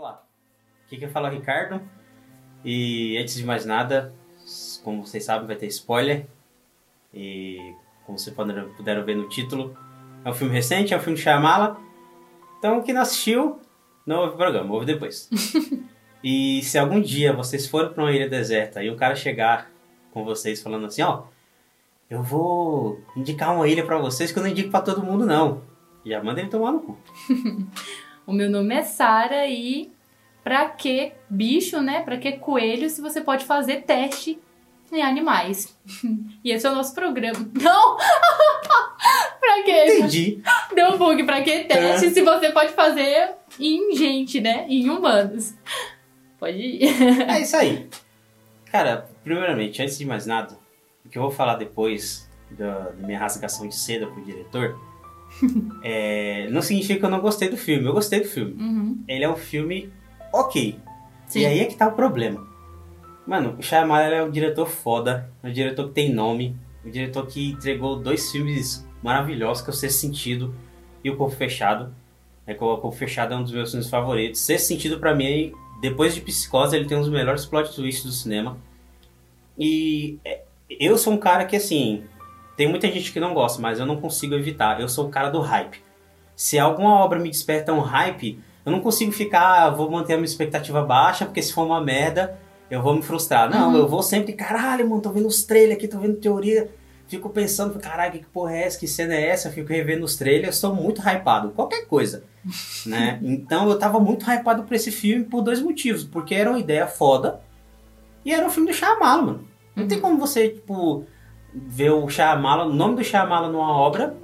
Olá, aqui quem fala é o Ricardo. E antes de mais nada, como vocês sabem, vai ter spoiler. E como vocês puderam, puderam ver no título, é um filme recente, é um filme de Shyamala. Então, quem não assistiu, não ouve o programa, ouve depois. e se algum dia vocês forem para uma ilha deserta e um cara chegar com vocês falando assim, ó, eu vou indicar uma ilha para vocês que eu não indico para todo mundo não. Já manda ele tomar no cu. O meu nome é Sara e pra que bicho, né? Pra que coelho se você pode fazer teste em animais? E esse é o nosso programa. Não! pra quê? Entendi. Deu um bug pra que teste se você pode fazer em gente, né? Em humanos. Pode ir. É isso aí. Cara, primeiramente, antes de mais nada, o que eu vou falar depois da, da minha rasgação de seda pro diretor é, não significa que eu não gostei do filme. Eu gostei do filme. Uhum. Ele é um filme ok. Sim. E aí é que tá o problema. Mano, o Shyamalan é um diretor foda, é um diretor que tem nome, um diretor que entregou dois filmes maravilhosos, que é o Sexto Sentido e o Corpo Fechado. É que o Corpo Fechado é um dos meus filmes favoritos. Sexto Sentido, pra mim, depois de Psicose, ele tem um dos melhores plot twists do cinema. E é, eu sou um cara que, assim, tem muita gente que não gosta, mas eu não consigo evitar. Eu sou o cara do hype. Se alguma obra me desperta um hype, eu não consigo ficar, ah, vou manter a minha expectativa baixa, porque se for uma merda, eu vou me frustrar. Não, Uhum. eu vou sempre, caralho, mano, tô vendo os trailers aqui, tô vendo teoria. Fico pensando, caralho, que porra é essa? Que cena é essa? Eu fico revendo os trailers, eu sou muito hypado. Qualquer coisa, né? Então eu tava muito hypado por esse filme por dois motivos. Porque era uma ideia foda e era um filme do Shyamalan, mano. Não tem como você, tipo, ver o Shyamalan, o nome do Shyamalan numa obra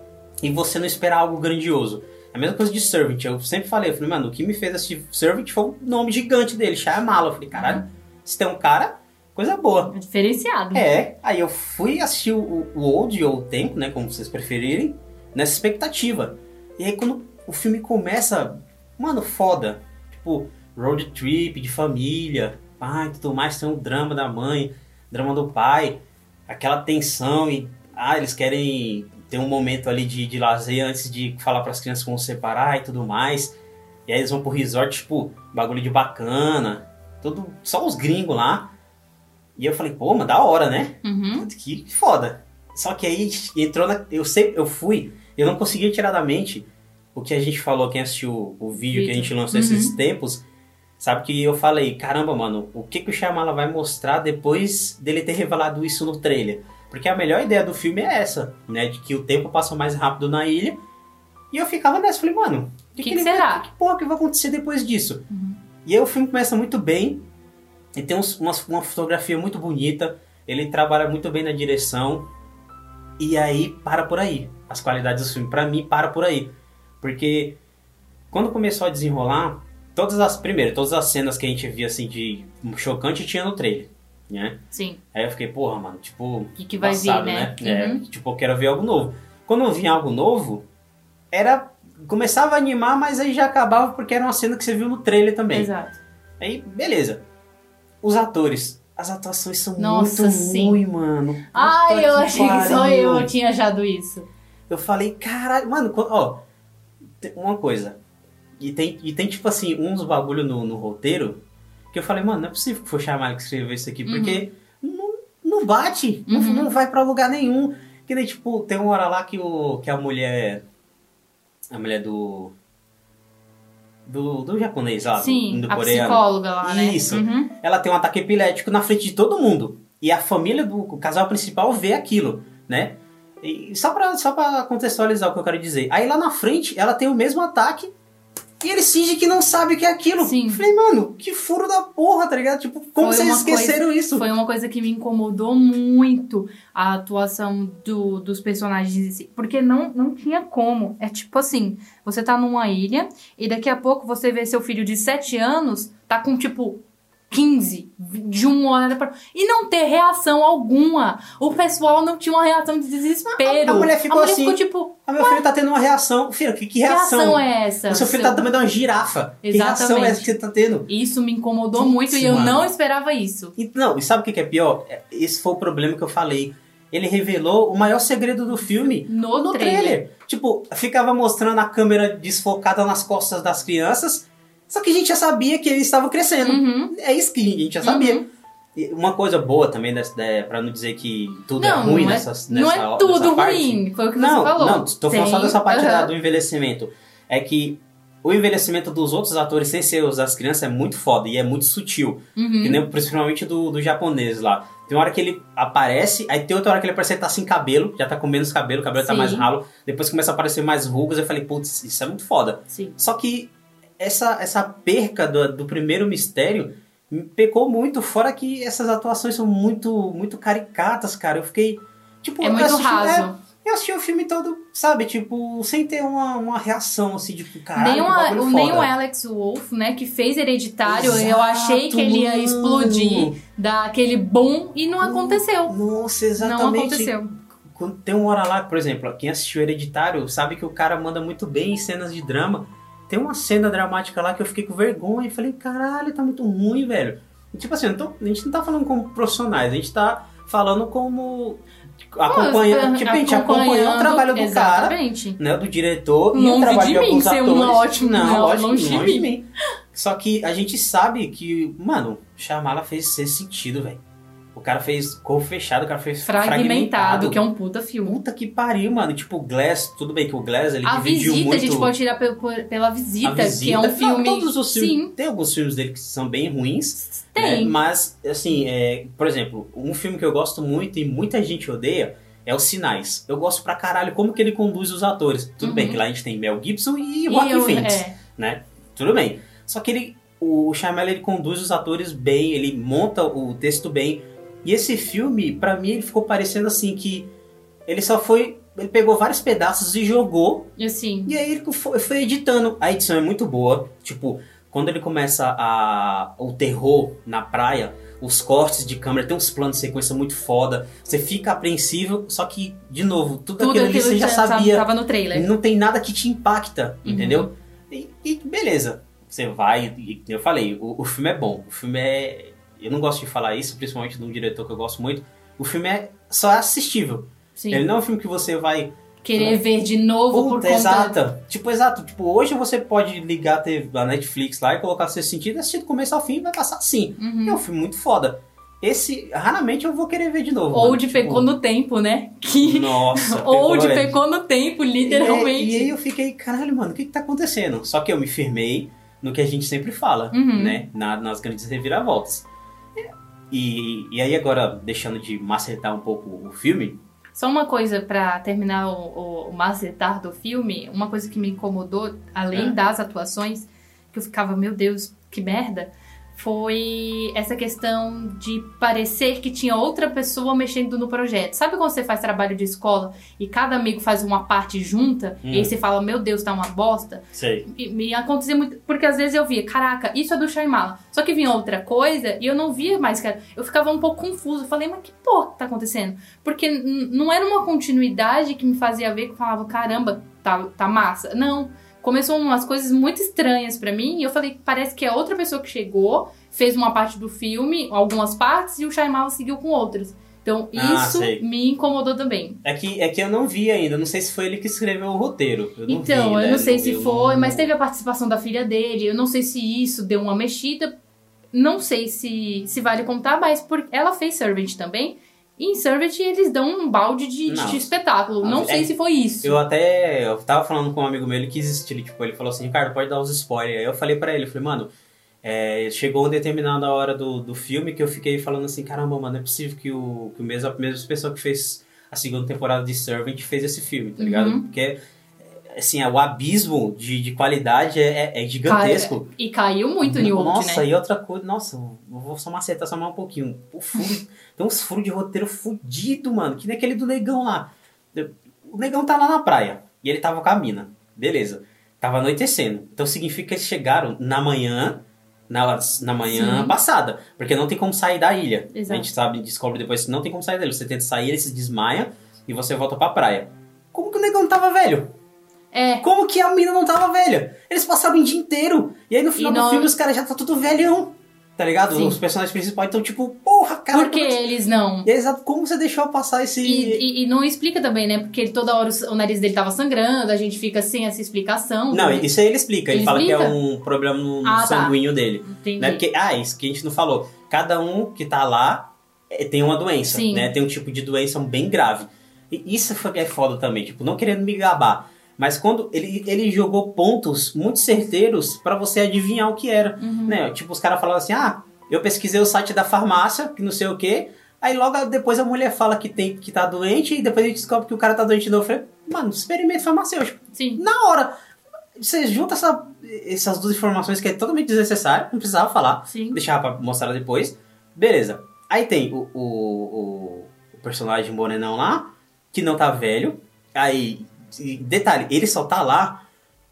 e você não esperar algo grandioso. É a mesma coisa de Servant. Eu sempre falei, eu falei, mano, o que me fez assistir Servant foi o nome gigante dele, Shyamalan. Eu falei, caralho, se tem um cara, coisa boa. É diferenciado. É, aí eu fui assistir o, o Old ou o Tempo, né, como vocês preferirem, nessa expectativa. E aí quando o filme começa, mano, foda. Tipo, road trip de família, pai, tudo mais, tem o drama da mãe, drama do pai, aquela tensão e ah, eles querem ter um momento ali de, de lazer antes de falar para as crianças como separar e tudo mais. E aí eles vão pro resort, tipo, bagulho de bacana, tudo só os gringos lá. E eu falei, pô, mas da hora, né? Uhum. Que foda. Só que aí entrou na. Eu sempre. Eu fui. Eu não conseguia tirar da mente o que a gente falou, quem assistiu o vídeo que a Vídeo. gente lançou esses tempos. Sabe que eu falei, caramba, mano, o que, que o Shyamala vai mostrar depois dele ter revelado isso no trailer? Porque a melhor ideia do filme é essa, né? De que o tempo passa mais rápido na ilha. E eu ficava nessa, falei, mano, o que, Que que será? Vai, que porra que vai acontecer depois disso? E aí o filme começa muito bem. E tem uns- uma, uma fotografia muito bonita. Ele trabalha muito bem na direção. E aí para por aí. As qualidades do filme, pra mim, para por aí. Porque quando começou a desenrolar, todas as. Primeiro, todas as cenas que a gente via assim de chocante tinha no trailer. Né? Sim. Aí eu fiquei, porra, mano, tipo. O que, que vai passado, vir, né? É, Uhum. tipo, eu quero ver algo novo. Quando eu vinha algo novo, era. Começava a animar, mas aí já acabava porque era uma cena que você viu no trailer também. Exato. Aí, beleza. Os atores. As atuações são Nossa, muito sim. ruins, mano. Ai, Puta eu que achei que só eu tinha achado isso. Eu falei, caralho, mano, ó, uma coisa. E tem, e tem tipo assim, uns bagulho no, no roteiro que eu falei, mano, não é possível que foi chamar que escreveu isso aqui, porque não, não bate, não, Uhum. não vai pra lugar nenhum. Que nem, tipo, tem uma hora lá que, o, que a mulher. A mulher do. Do, do japonês lá, Sim, do, do a coreano. psicóloga lá, né? Isso. Uhum. ela tem um ataque epilético na frente de todo mundo. E a família do o casal principal vê aquilo, né? E só pra, só pra contextualizar o que eu quero dizer. Aí lá na frente, ela tem o mesmo ataque e ele finge que não sabe o que é aquilo. Sim. Falei, mano, que furo da porra, tá ligado? Tipo, como Foi vocês esqueceram isso? Foi uma coisa que me incomodou muito a atuação do- dos personagens em si. Porque não, não tinha como. É tipo assim: você tá numa ilha e daqui a pouco você vê seu filho de 7 anos, tá com tipo 15, de um hora. E não ter reação alguma. O pessoal não tinha uma reação de desespero. A- a mulher ficou assim. ficou tipo: Ah, meu filho tá tendo uma reação. Filho, que, que que reação? reação é essa? O seu filho tá também dando uma girafa. Que reação é Exatamente. essa que você tá tendo? Isso me incomodou Putz, muito e eu mano. não esperava isso. E, não, e sabe o que que é pior? É, Esse foi o problema que eu falei. Ele revelou o maior segredo do filme No, no trailer. trailer. Tipo, ficava mostrando a câmera desfocada nas costas das crianças Só que a gente já sabia que eles estavam crescendo. Uhum. É isso que a gente já sabia. Uhum. E uma coisa boa também, dessa, é, pra não dizer que tudo Não, é ruim não é- nessa, nessa Não é tudo parte. ruim, foi o que Não, você falou. não, tô falando só dessa parte da- aham. do envelhecimento. É que o envelhecimento dos outros atores sem ser os das crianças é muito foda e é muito sutil. Uhum. Nem, principalmente do, do japonês lá. Tem uma hora que ele aparece, aí tem outra hora que ele aparece e tá sem cabelo, já tá com menos cabelo, o cabelo tá Sim. mais ralo. Depois começa a aparecer mais rugas, eu falei, putz, isso é muito foda. Sim. Só que essa, essa perca do, do primeiro mistério me pecou muito, fora que essas atuações são muito, muito caricatas, cara. Eu fiquei. Tipo, É eu muito assisti- raso. é, eu assisti o filme todo, sabe, tipo, sem ter uma, uma reação assim, tipo, caralho. nem, que o, nem o Alex Wolff, né, que fez Hereditário, eu Exato, achei que ele ia explodir, dar aquele boom e não aconteceu. Nossa, Não exatamente. aconteceu. Quando tem uma hora lá, por exemplo, quem assistiu Hereditário sabe que o cara manda muito bem em cenas de drama. Tem uma cena dramática lá que eu fiquei com vergonha e falei, caralho, tá muito ruim, velho. E, tipo assim, tô- a gente não tá falando como profissionais, a gente tá falando como acompanhando, tipo, a gente acompanhando o trabalho do cara, Exatamente. né, do diretor e o Longe trabalho de de mim alguns atores. um ótimo, não, não, longe longe, de de mim. Só que a gente sabe que, mano, Shyamala fez ser sentido, velho. O cara fez corpo fechado, o cara fez Fragmentado, que é um puta filme. Puta que pariu, mano. Tipo, o Glass, tudo bem que o Glass ele A dividiu visita, muito. a gente pode tirar por- pela visita, a que é um Não, filme. todos os filmes, Sim, Tem alguns filmes dele que são bem ruins. tem. né? Mas, assim, é, por exemplo, um filme que eu gosto muito e muita gente odeia é Os Sinais. Eu gosto pra caralho como que ele conduz os atores. Tudo Uhum. bem que lá a gente tem Mel Gibson e E Joaquin eu- Phoenix, é. né? Tudo bem. Só que ele, o Shyamalan, ele conduz os atores bem, ele monta o texto bem. E esse filme, pra mim, ele ficou parecendo assim que ele só foi... Ele pegou vários pedaços e jogou E assim, e aí ele foi, foi editando. A edição é muito boa. Tipo, quando ele começa a, o terror na praia, os cortes de câmera, tem uns planos de sequência muito foda. Você fica apreensivo, só que, de novo, tudo, tudo aquilo ali você já já sabia. tava no trailer. Não tem nada que te impacta, Uhum. entendeu? E, e beleza. Você vai, e eu falei, o, o filme é bom. O filme é. Eu não gosto de falar isso, principalmente de um diretor que eu gosto muito. O filme é só assistível. Sim. Ele não é um filme que você vai Querer ver de novo por Puta, conta. exato. Tipo, exato. Tipo, hoje você pode ligar a, TV, a Netflix lá e colocar seu sentido e assistir do começo ao fim e vai passar assim. Uhum. É um filme muito foda. Esse, raramente eu vou querer ver de novo. Ou de Tipo, pecou no tempo, né? Que... Nossa. Ou de velho. pecou no tempo, E, literalmente. aí- e aí eu fiquei, caralho, mano, o que que tá acontecendo? Só que eu me firmei no que a gente sempre fala, Uhum. né? Na- nas grandes reviravoltas. E, e aí agora, deixando de macetar um pouco o filme, Só uma coisa pra terminar o, o, o macetar do filme, uma coisa que me incomodou, além É. das atuações, que eu ficava, meu Deus, que merda, foi essa questão de parecer que tinha outra pessoa mexendo no projeto. Sabe quando você faz trabalho de escola e cada amigo faz uma parte junta, Hum. e aí você fala, meu Deus, tá uma bosta? sei. E- Me acontecia muito, porque às vezes eu via, caraca, isso é do Shyamala. Só que vinha outra coisa e eu não via mais, cara. Eu ficava um pouco confuso. Eu falei, mas que porra que tá acontecendo? Porque não era uma continuidade que me fazia ver que eu falava, caramba, tá, tá massa. Não. Começou umas coisas muito estranhas pra mim e eu falei, parece que é outra pessoa que chegou, fez uma parte do filme, algumas partes, e o Shyamala seguiu com outras. Então Ah, isso sei. me incomodou também. É que, é que eu não vi ainda, não sei se foi ele que escreveu o roteiro. Eu Então, vi, eu né? não sei se eu foi, não- mas teve a participação da filha dele. Eu não sei se isso deu uma mexida. Não sei se, se vale contar, mas por, ela fez Servant também. E em Servant eles dão um balde de, de espetáculo. Não É- sei se foi isso. Eu até. Eu tava falando com um amigo meu, ele quis assistir, tipo, ele falou assim, Ricardo, pode dar os spoilers. Aí eu falei pra ele, eu falei, mano, é, chegou uma determinada hora do, do filme que eu fiquei falando assim, caramba, mano, não é possível que o, que o mesmo, a mesma pessoa que fez a segunda temporada de Servant fez esse filme, tá ligado? Uhum. Porque, assim, o abismo de, de qualidade é, é- é gigantesco. E caiu muito em outro, Nossa, né? e outra coisa, nossa, vou só macetar só mais um pouquinho. O furo, tem uns furos de roteiro fudido, mano, que nem aquele do negão lá. O negão tá lá na praia e ele tava com a mina. Beleza. Tava anoitecendo. Então significa que eles chegaram na manhã, na, na manhã Sim. passada. Porque não tem como sair da ilha. Exato. A gente sabe, descobre depois que não tem como sair dele. Você tenta sair, ele se desmaia e você volta pra praia. Como que o negão tava velho? É, Como que a mina não tava velha? Eles passaram o dia inteiro. E aí no final E do não- filme os caras já tá tudo velhão. Tá ligado? Sim. Os personagens principais estão tipo, porra, cara. Por que como que- eles não? Exato, como você deixou passar esse. E, e- e não explica também, né? Porque toda hora o, o nariz dele tava sangrando, a gente fica sem essa explicação. Não, né? isso aí ele explica. Ele, Ele fala que explica? é um problema no, Ah, tá. dele. Entendi. Né? Porque, ah, isso que a gente não falou. Cada um que tá lá é, tem uma doença, Sim. né? Tem um tipo de doença bem grave. E isso que é foda também, tipo, não querendo me gabar. Mas quando ele, ele jogou pontos muito certeiros pra você adivinhar o que era. Uhum. Né? Tipo, os caras falavam assim, ah, eu pesquisei o site da farmácia, que não sei o quê. Aí logo depois a mulher fala que, tem, que tá doente e depois a gente descobre que o cara tá doente de novo. Eu falei, mano, experimento farmacêutico. Sim. Na hora, você junta essa- essas duas informações que é totalmente desnecessário, não precisava falar, Sim. deixava pra mostrar depois. Beleza. Aí tem o, o, o, o personagem morenão lá, que não tá velho. Aí, e detalhe, ele só tá lá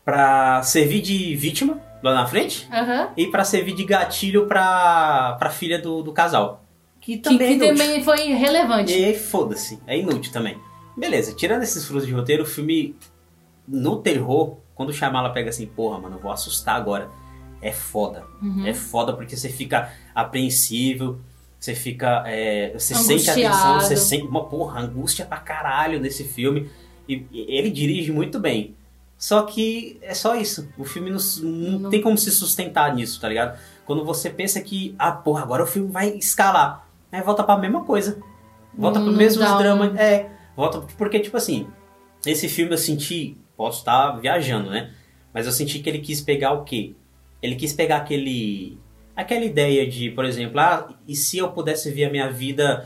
pra servir de vítima lá na frente Aham. e pra servir de gatilho pra, pra filha do, do casal. Que Que, também que é inútil. também foi relevante. E foda-se, é inútil também. Beleza, tirando esses frutos de roteiro, o filme no terror, quando o Shyamala pega assim, porra, mano, eu vou assustar agora. É foda. Uhum. É foda porque você fica apreensível, você fica. é, você sente a tensão, Angustiado. você sente uma porra, angústia pra caralho nesse filme. E, ele dirige muito bem. Só que é só isso. O filme não, não Não- tem como se sustentar nisso, tá ligado? Quando você pensa que, ah, porra, agora o filme vai escalar. Aí volta pra mesma coisa. Volta Não- pro mesmo um- drama. É, volta. Porque, tipo assim, esse filme eu senti. Posso estar viajando, né? Mas eu senti que ele quis pegar o quê? Ele quis pegar aquele. Aquela ideia de, por exemplo, ah, e se eu pudesse ver a minha vida.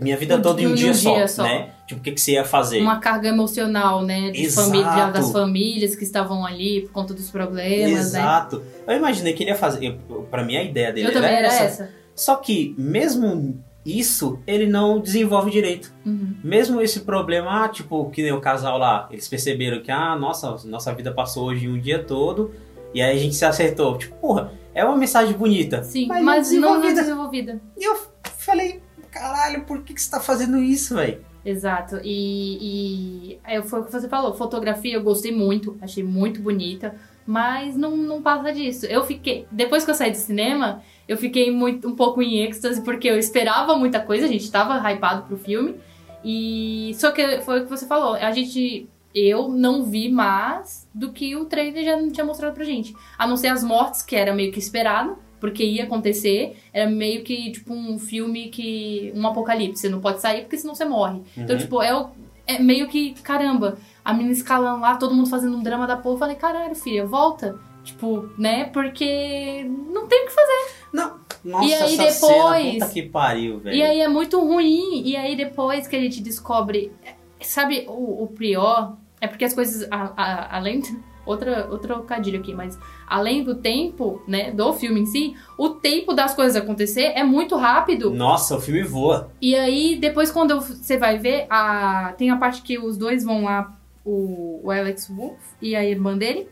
Minha vida Um- toda em um, em um dia, só, dia só. né? Tipo, o que, que você ia fazer? Uma carga emocional, né? De Exato. família, das famílias que estavam ali por conta dos problemas, né? Exato. Eu imaginei que ele ia fazer. Eu, pra mim, a ideia dele Eu também era essa. essa. Só que, mesmo isso, ele não desenvolve direito. Uhum. Mesmo esse problema, ah, tipo, que nem o casal lá, eles perceberam que, ah, nossa, nossa vida passou hoje um dia todo, e aí a gente se acertou. Tipo, porra, é uma mensagem bonita. Sim, mas, mas, não não desenvolvida. E eu falei, caralho, por que, que você tá fazendo isso, velho? Exato. E, e é, foi o que você falou. Fotografia eu gostei muito, achei muito bonita, mas não, não passa disso. Eu fiquei. Depois que eu saí do cinema, eu fiquei muito, um pouco em êxtase, porque eu esperava muita coisa, a gente tava hypado pro filme. E. Só que foi o que você falou. A gente. Eu não vi mais do que o trailer já não tinha mostrado pra gente. A não ser as mortes, que era meio que esperado, porque ia acontecer. Era meio que, tipo, um filme que. um apocalipse. Você não pode sair porque senão você morre. Então, Uhum. tipo, é, o- é meio que, caramba, a menina escalando lá, todo mundo fazendo um drama da porra. Eu falei, caralho, filha, volta. Tipo, né? Porque não tem o que fazer. Não, nossa, E aí essa depois- cena, puta que pariu, velho. E aí é muito ruim. E aí depois que a gente descobre. Sabe, o, o pior é porque as coisas. a- a- além. Outra, outro trocadilho aqui, mas além do tempo, né, do filme em si, o tempo das coisas acontecer é muito rápido. Nossa, o filme voa. E aí, depois, quando você vai ver, a... tem a parte que os dois vão lá, o, o Alex Wolf e a irmã dele,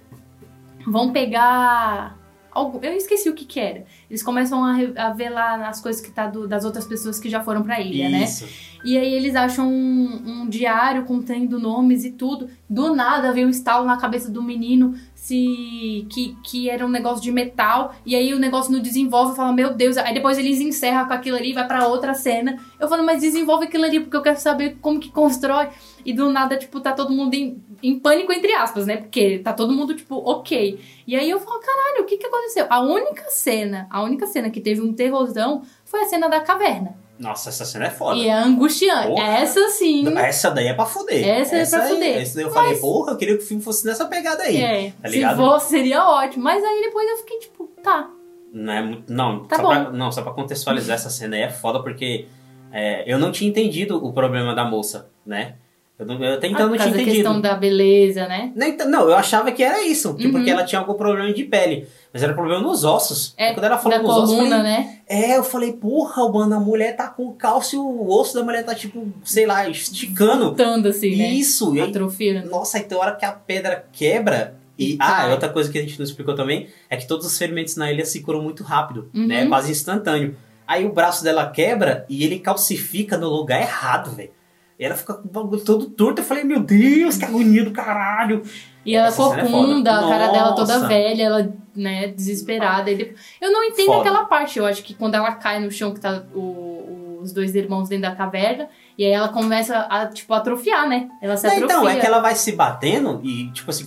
vão pegar. Algo... Eu esqueci o que que era. Eles começam a, a ver lá as coisas que tá do- das outras pessoas que já foram pra ilha, né? Isso. E aí eles acham um, um diário contendo nomes e tudo. Do nada vem um estalo na cabeça do menino se que, que era um negócio de metal. E aí o negócio não desenvolve fala, meu Deus. Aí depois eles encerram com aquilo ali vai pra outra cena. Eu falo, mas desenvolve aquilo ali porque eu quero saber como que constrói. E do nada, tipo, tá todo mundo em, em pânico, entre aspas, né? Porque tá todo mundo, tipo, ok. E aí eu falo, caralho, o que que aconteceu? A única cena, a única cena que teve um terrorzão foi a cena da caverna. Nossa, essa cena é foda. E é angustiante. Porra. Essa sim. Essa daí é pra fuder. Essa é pra aí- fuder. Essa daí eu falei, porra, eu queria que o filme fosse nessa pegada aí. É, tá se ligado? fosse seria ótimo. Mas aí depois eu fiquei tipo, tá. Não, é muito, não, Tá só bom. pra, não, só pra contextualizar essa cena aí é foda porque é, eu não tinha entendido o problema da moça, né? Eu, não, eu até então Ah, não tinha entendido. questão da beleza, né? T- Não, eu achava que era isso, tipo, Uhum. porque ela tinha algum problema de pele. Mas era problema nos ossos. É, quando ela falou da nos ossos, eu coluna, falei, né? É, eu falei, porra, mano, a mulher tá com cálcio, o osso da mulher tá, tipo, sei lá, esticando. Lutando assim, né? Isso, e Atrofiando. nossa, aí tem hora que a pedra quebra. E, ah, outra coisa que a gente não explicou também é que todos os ferimentos na ilha se curam muito rápido, Uhum. né? Quase instantâneo. Aí o braço dela quebra e ele calcifica no lugar errado, velho. E ela fica com o bagulho todo torto. Eu falei, meu Deus, que agonia do caralho. E ela Essa é corcunda, foda. a cara dela toda velha, ela, né, desesperada. Depois- Eu não entendo Foda. aquela parte, eu acho que quando ela cai no chão, que tá o- os dois irmãos dentro da caverna, e aí ela começa a, tipo, atrofiar, né? Ela se Não, atrofia. então, é que ela vai se batendo e, tipo assim,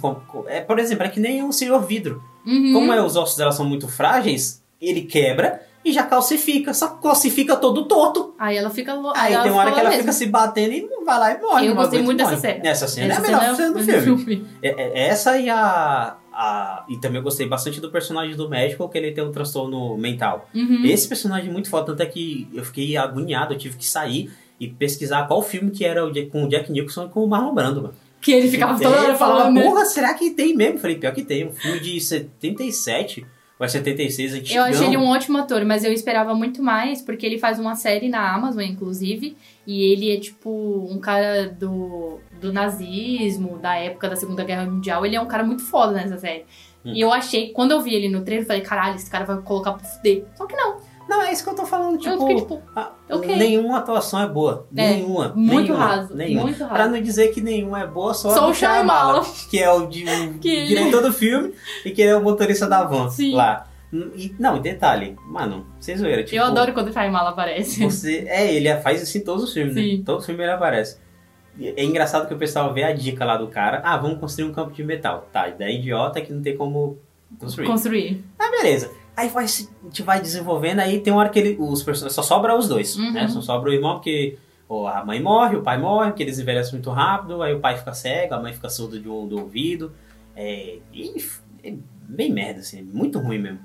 é, por exemplo, é que nem um senhor vidro. Uhum. Como é, os ossos dela são muito frágeis, ele quebra e já calcifica. Só calcifica todo torto. Aí ela fica louca. Aí tem uma hora que ela fica se batendo e vai lá e morre. Eu gostei muito dessa cena. Essa cena é a melhor cena do filme. É, é- essa e a, a. E também eu gostei bastante do personagem do médico, que ele tem um transtorno mental. Uhum. Esse personagem é muito foda, tanto é que eu fiquei agoniado, eu tive que sair e pesquisar qual filme que era o Jack- com o Jack Nicholson e com o Marlon Brando, mano. Que ele ficava toda É, hora eu falando, né? porra, será que tem mesmo? Falei, pior que tem. Um filme de 77 ou é 76, antigão. Eu achei ele um ótimo ator, mas eu esperava muito mais, porque ele faz uma série na Amazon, inclusive, e ele é tipo um cara do, do nazismo, da época da Segunda Guerra Mundial. Ele é um cara muito foda nessa série. Hum. E eu achei, quando eu vi ele no trailer, eu falei, caralho, esse cara vai colocar pra fuder. Só que não. Não, é isso que eu tô falando, eu tipo... fiquei tipo, ah, ok. Nenhuma atuação é boa. É, nenhuma. muito nenhuma, raso. Nenhuma. Muito raso. Pra não dizer que nenhuma é boa, só, Só a o Shyamalan. que é o, de, o Que- diretor do filme e que ele é o motorista da van Sim. lá. E, não, detalhe, mano, vocês viram, tipo... eu adoro quando o Shyamalan aparece. Você, é, ele faz isso em todos os filmes, Sim. né? Todo filme ele aparece. É engraçado que o pessoal vê a dica lá do cara. Ah, vamos construir um campo de metal. Tá, ideia idiota que não tem como construir. Construir. Ah, beleza. Aí vai, a gente vai desenvolvendo, aí tem uma hora que ele, os personagens. Só sobra os dois, Uhum. né? Só sobra o irmão, porque ou a mãe morre, o pai morre, porque eles envelhecem muito rápido, aí o pai fica cego, a mãe fica surda de um, do ouvido. É, e é bem merda, assim, muito ruim mesmo.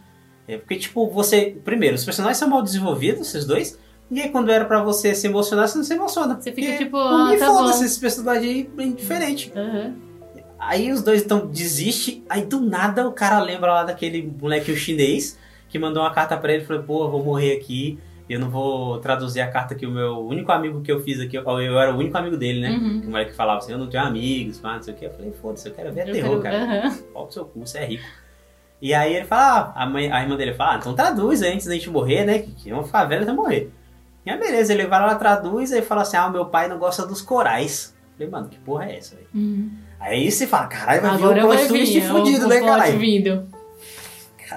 É porque, tipo, você. Primeiro, os personagens são mal desenvolvidos, esses dois. E aí, quando era pra você se emocionar, você não se emociona. Você fica tipo, ah, me tá foda-se, esse personagem aí bem diferente. Aham. Aí os dois então desiste, aí do nada o cara lembra lá daquele moleque chinês que mandou uma carta pra ele e falou, pô, vou morrer aqui, eu não vou traduzir a carta que o meu único amigo que eu fiz aqui, eu, eu era o único amigo dele, né? Uhum. O moleque falava assim, eu não tenho amigos, pá, não sei o que. Eu falei, foda-se, eu quero ver Eu terror, quero- cara. Qual o seu cu, você é rico. E aí ele fala, ah, a, mãe, a irmã dele fala, ah, então traduz antes da gente morrer, né? Que vamos ficar velho até morrer. E aí beleza, ele vai lá, traduz, aí fala assim, ah, o meu pai não gosta dos corais. Eu falei, mano, que porra é essa, velho? Uhum. Aí você fala, caralho, vai Agora vir um plot twist vir, fudido, né, caralho? vindo.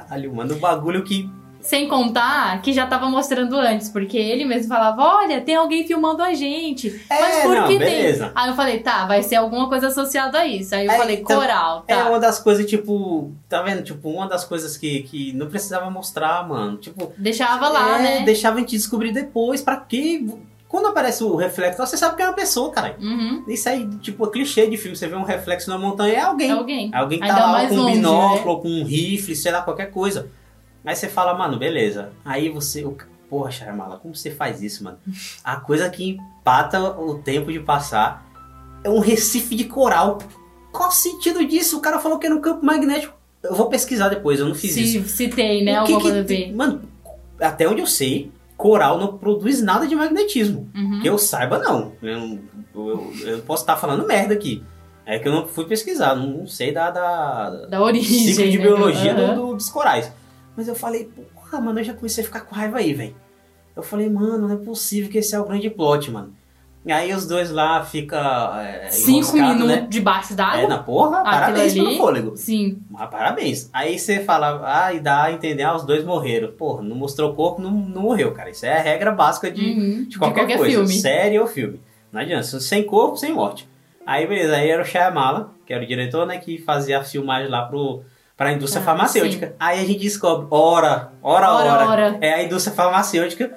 Caralho, manda um bagulho que. Sem contar que já tava mostrando antes, porque ele mesmo falava, olha, tem alguém filmando a gente. É, Mas por não, que beleza. tem? Aí eu falei, tá, vai ser alguma coisa associada a isso. Aí eu É, falei, então, coral, É tá. uma das coisas, tipo, tá vendo? Tipo, uma das coisas que, que não precisava mostrar, mano. Tipo, Deixava lá, é, né? deixava a gente descobrir depois. Pra quê? Quando aparece o reflexo, você sabe que é uma pessoa, cara. Uhum. Isso aí, tipo, é clichê de filme. Você vê um reflexo na montanha, é alguém. É alguém. Alguém que Ainda tá lá com um binóculo, né? com um rifle, sei lá, qualquer coisa. Aí você fala, mano, beleza. Aí você. Porra, Charamala, como você faz isso, mano? A coisa que empata o tempo de passar é um recife de coral. Qual o sentido disso? O cara falou que era um campo magnético. Eu vou pesquisar depois, eu não fiz isso. Se, se tem, né? O que que. Mano, até onde eu sei, coral não produz nada de magnetismo. Uhum. Que eu saiba, não. Eu, eu- eu posso estar falando merda aqui. É que eu não fui pesquisar, não, sei da, da, Da origem. ciclo de né? biologia do- Aham. do- dos corais. Mas eu falei, porra, mano, eu já comecei a ficar com raiva aí, velho. Eu falei, mano, não é possível que esse é o grande plot, mano. E aí os dois lá ficam. É, Cinco enroscado, minutos né? debaixo d'água. É, na porra, Aquilo parabéns ali. pelo fôlego. Sim. Ah, parabéns. Aí você fala, ah, e dá a entender, ah, os dois morreram. Porra, não mostrou o corpo, não, não morreu, cara. Isso é a regra básica de, Uhum. de qualquer, coisa. filme. Série ou filme. Não adianta, sem corpo, sem morte. Aí, beleza, aí era o Shyamala, que era o diretor, né, que fazia a filmagem lá pro, pra indústria Ah, farmacêutica. Aí a gente descobre, ora, Ora, ora, ora. é a indústria farmacêutica.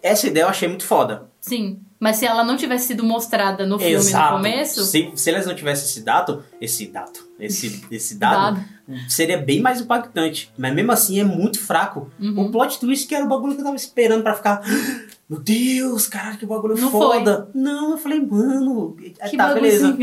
Essa ideia eu achei muito foda. Sim. Mas se ela não tivesse sido mostrada no filme Exato. no começo. Se, se eles não tivessem esse dado, esse dado, esse, esse dado, Dado. seria bem mais impactante. Mas mesmo assim é muito fraco. Uhum. O plot twist que era o bagulho que eu tava esperando pra ficar. Meu Deus, caralho, que bagulho Não foda. Não, eu falei, mano. Que tá, bagulho beleza.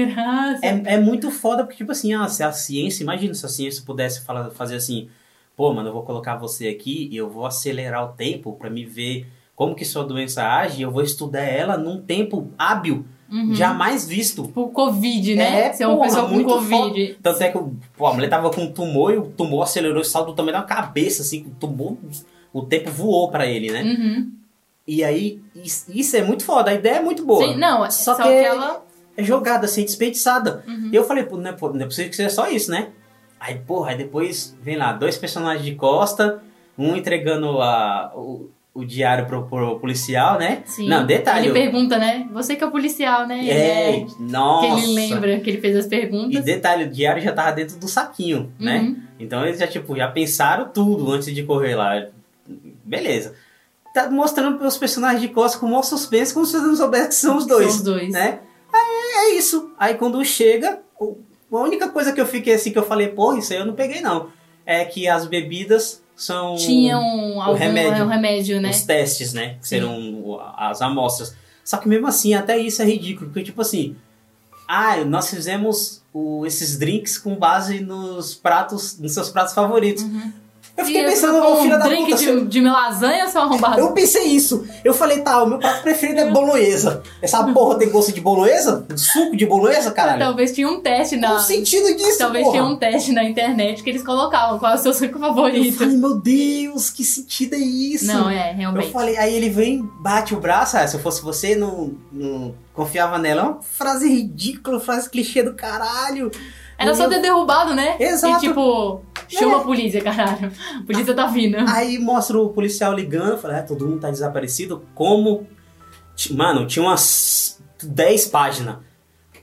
É, é muito foda, porque, tipo assim, ah, se a ciência, imagina se a ciência pudesse falar, fazer assim, pô, mano, eu vou colocar você aqui e eu vou acelerar o tempo pra me ver como que sua doença age eu vou estudar ela num tempo hábil, Uhum. jamais visto. Tipo, Covid, né? É, Ser uma porra, pessoa com Covid. Tanto é que o- pô, a mulher tava com um tumor e o tumor acelerou e saltou também na cabeça, assim, o tumor, o tempo voou pra ele, né? Uhum. E aí, is- isso é muito foda, a ideia é muito boa. Sim, não, Só só, que- que ela. É jogada, assim, desperdiçada. Uhum. E eu falei, pô, não é, não é possível que seja só isso, né? Aí, porra, aí depois vem lá, dois personagens de costa, um entregando a, o, o diário pro, pro policial, né? Sim. Não, detalhe. Ele pergunta, né? Você que é o policial, né? É, Que nossa. ele lembra que ele fez as E perguntas. detalhe, o diário já tava dentro do saquinho, né? Uhum. Então eles já, tipo, já pensaram tudo antes de correr lá. Beleza. Tá mostrando pros personagens de costas com o maior suspense, como se você não soubesse que são os dois. São os dois. né? Aí é isso. Aí quando chega, a única coisa que eu fiquei assim, que eu falei, porra, isso aí eu não peguei não. É que as bebidas são Tinham algum remédio. um remédio, né? os testes, né? Que serão as amostras. Só que mesmo assim, até isso é ridículo, porque tipo assim, ah, nós fizemos o- esses drinks com base nos pratos, nos seus pratos favoritos. Eu fiquei. E pensando, ô filha um da drink puta, de, de lasanha, seu arrombado? eu pensei isso. Eu falei, tá, o meu prato preferido é bolonhesa. Essa porra tem gosto de bolonhesa? Suco de bolonhesa, caralho? Talvez tinha um teste na. Qual o sentido disso, Talvez porra? tinha um teste na internet que eles colocavam qual é o seu suco Eu favorito. falei, meu Deus, que sentido é isso? Não, é, Eu realmente. falei, aí ele vem, bate o braço, ah, se eu fosse você, não, não confiava nela. É uma frase ridícula, frase clichê do caralho. Era só ter derrubado, né? Exato. E tipo, chama a polícia, caralho. A polícia tá vindo. Aí mostra o policial ligando, falei, ah, todo mundo tá desaparecido. Como? Mano, tinha umas 10 páginas.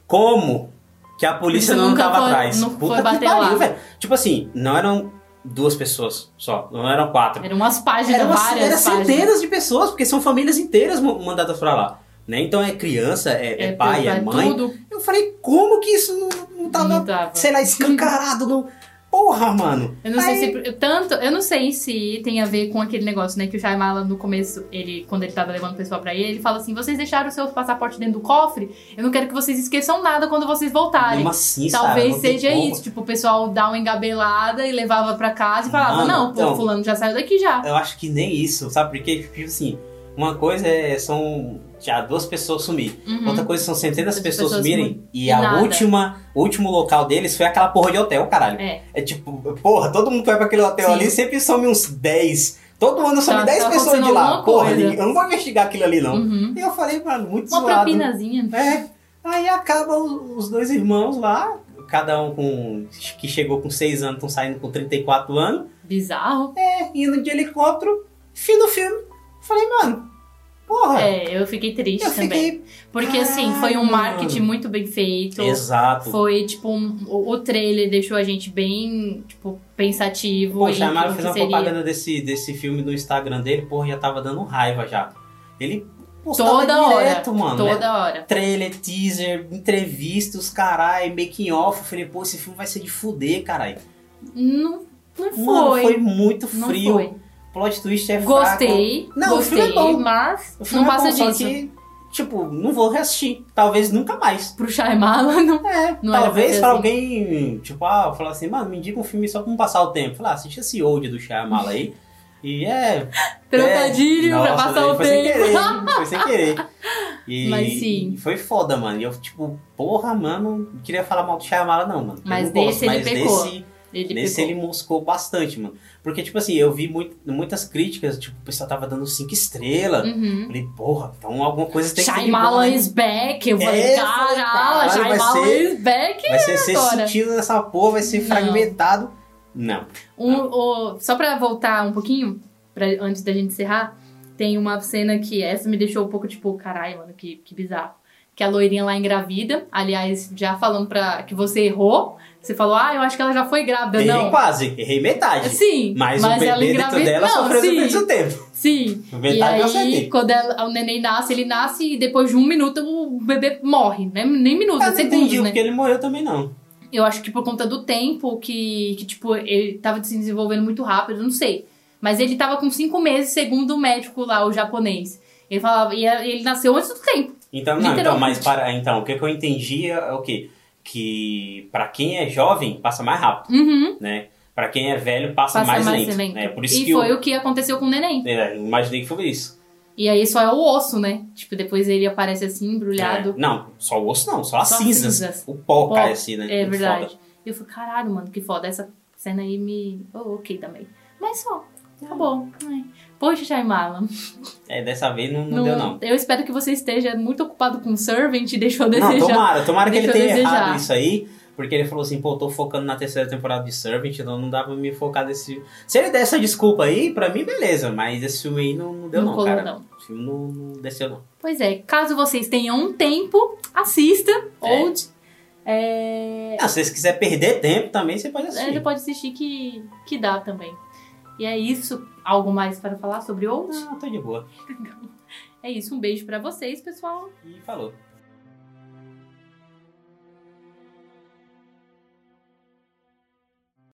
Como que a polícia Polícia não tava foi- atrás? não foi que bater pariu, lá. velho. Tipo assim, não eram duas pessoas só, não eram quatro. Eram umas páginas, Eram umas- várias era páginas. centenas de pessoas, porque são famílias inteiras ma- mandadas pra lá. Né? Então é criança, é, é pai, é mãe. Tudo. Eu falei, como que isso não, não tava, Não tava. sei lá, escancarado? no... Porra, mano. Eu não Aí- sei se. Tanto, eu não sei se tem a ver com aquele negócio, né? Que o Shyamalan no começo, ele, quando ele tava levando o pessoal pra ele, ele fala assim: vocês deixaram o seu passaporte dentro do cofre, eu não quero que vocês esqueçam nada quando vocês voltarem. Mesmo assim, Talvez seja como. isso, tipo, o pessoal dá uma engabelada e levava pra casa e falava, Mano, não, pô, então- fulano já saiu daqui já. Eu acho que nem isso, sabe? Porque, tipo assim, uma coisa é são já duas pessoas sumir. Uhum. Outra coisa são centenas de As pessoas, pessoas sumirem. E a última, o último local deles foi aquela porra de hotel, caralho. É. É tipo, porra, todo mundo vai pra aquele hotel Sim. ali sempre some uns 10. Todo ano some Tá- 10 tá pessoas de lá. Porra, coisa. eu não vou investigar aquilo ali, não. Uhum. E eu falei, mano, muito Uma zoado. propinazinha. É. Aí acaba os, os dois irmãos lá, cada um com. que chegou com 6 anos, estão saindo com 34 anos. Bizarro. É, indo de helicóptero, fim do filme. Falei, mano, porra. É, eu fiquei triste eu também. fiquei. Porque assim, foi um marketing muito bem feito. Exato. Foi, tipo, um- o, o trailer deixou a gente bem, tipo, pensativo. Mara o fez uma seria. propaganda desse, desse filme no Instagram dele, porra, já tava dando raiva já. Ele postava Toda hora. direto, mano. né? Toda hora. Trailer, teaser, entrevistas, caralho, making off. Eu falei, pô, esse filme vai ser de fuder, caralho. Não, não foi. Mano, foi muito Não frio. foi. Plot twist é Gostei. fraco. Não, o gostei, filme é bom. mas O filme não é passa bom, só disso. que, tipo, não vou reassistir. Talvez nunca mais. Pro Shyamalan, não. É, Não talvez pra ser alguém, tipo, ah, falar assim, mano, me indica um filme só pra não passar o tempo. Falar, ah, assiste esse old do Shyamalan aí. E é. Trocadilho é, pra nossa, passar o foi sem tempo. querer, foi sem querer. E Mas sim. Foi foda, mano. E eu, tipo, porra, mano, não queria falar mal do Shyamalan, não, mano. Eu Mas não gosto, desse ele mas pecou. desse, Ele nesse pegou. ele moscou bastante, mano. Porque, tipo assim, eu vi muito- muitas críticas, tipo, o pessoal tava dando cinco estrelas. Uhum. Falei, porra, então alguma coisa tem que de bom, Shyamalan is back. Eu falei, É, caralho, Shyamalan is back. Vai ser, ser sentido nessa porra, vai ser Não. fragmentado. Não. Um, o- só pra voltar um pouquinho, pra, antes da gente encerrar, tem uma cena que essa me deixou um pouco tipo, caralho, mano, que, que bizarro. Que a loirinha lá engravida, aliás, já falando pra que você errou, você falou, ah, eu acho que ela já foi grávida. Errei Não. quase, errei metade. Sim, Mas, mas o ela bebê dentro engravida. dela Não, sofreu sim. durante o tempo. Sim. Metade e aí, quando ela- o neném nasce, ele nasce e depois de um minuto o bebê morre. Né? Nem minutos, Eu é segundos, entendi né? porque ele morreu também, não. Eu acho que por conta do tempo que, que tipo, ele tava se desenvolvendo muito rápido, não sei. Mas ele tava com cinco meses, segundo o médico lá, o japonês. Ele falava, e ele nasceu antes do tempo. Então, não, então, mas para. Então, o que, que eu entendi é o quê? Que pra quem é jovem, passa mais rápido, Uhum. né? Pra quem é velho, passa, Passa mais, mais lento. lento. Né? Por isso e que foi eu, o que aconteceu com o neném. é, imaginei que foi isso. E aí só é o osso, né? Tipo, depois ele aparece assim, embrulhado. É, não, só o osso não, só as Só as cinzas. cinzas. O pó Pó, cai assim, né? É, Muito verdade. foda. E eu falei, caralho, mano, que foda. Essa cena aí me. Oh, ok também. Mas só. Acabou. Ai. Poxa, Shyamalan. É, dessa vez não, não, deu, não. Eu espero que você esteja muito ocupado com Servant e deixou a Não, desejar. tomara, tomara que ele tenha desejar. errado isso aí. Porque ele falou assim, pô, tô focando na terceira temporada de Servant, então não dá pra me focar nesse. Se ele der essa desculpa aí, pra mim, beleza. Mas esse filme aí não, não deu, Não não, cara. não. O filme não, não desceu, não. Pois é, caso vocês tenham um tempo, assista. É. Old. É... Ah, se vocês quiserem perder tempo também, você pode É, assistir. Você pode assistir que, que dá também. E é isso. Algo mais para falar sobre Old? Não, tô de boa. É isso. Um beijo pra vocês, pessoal. E falou.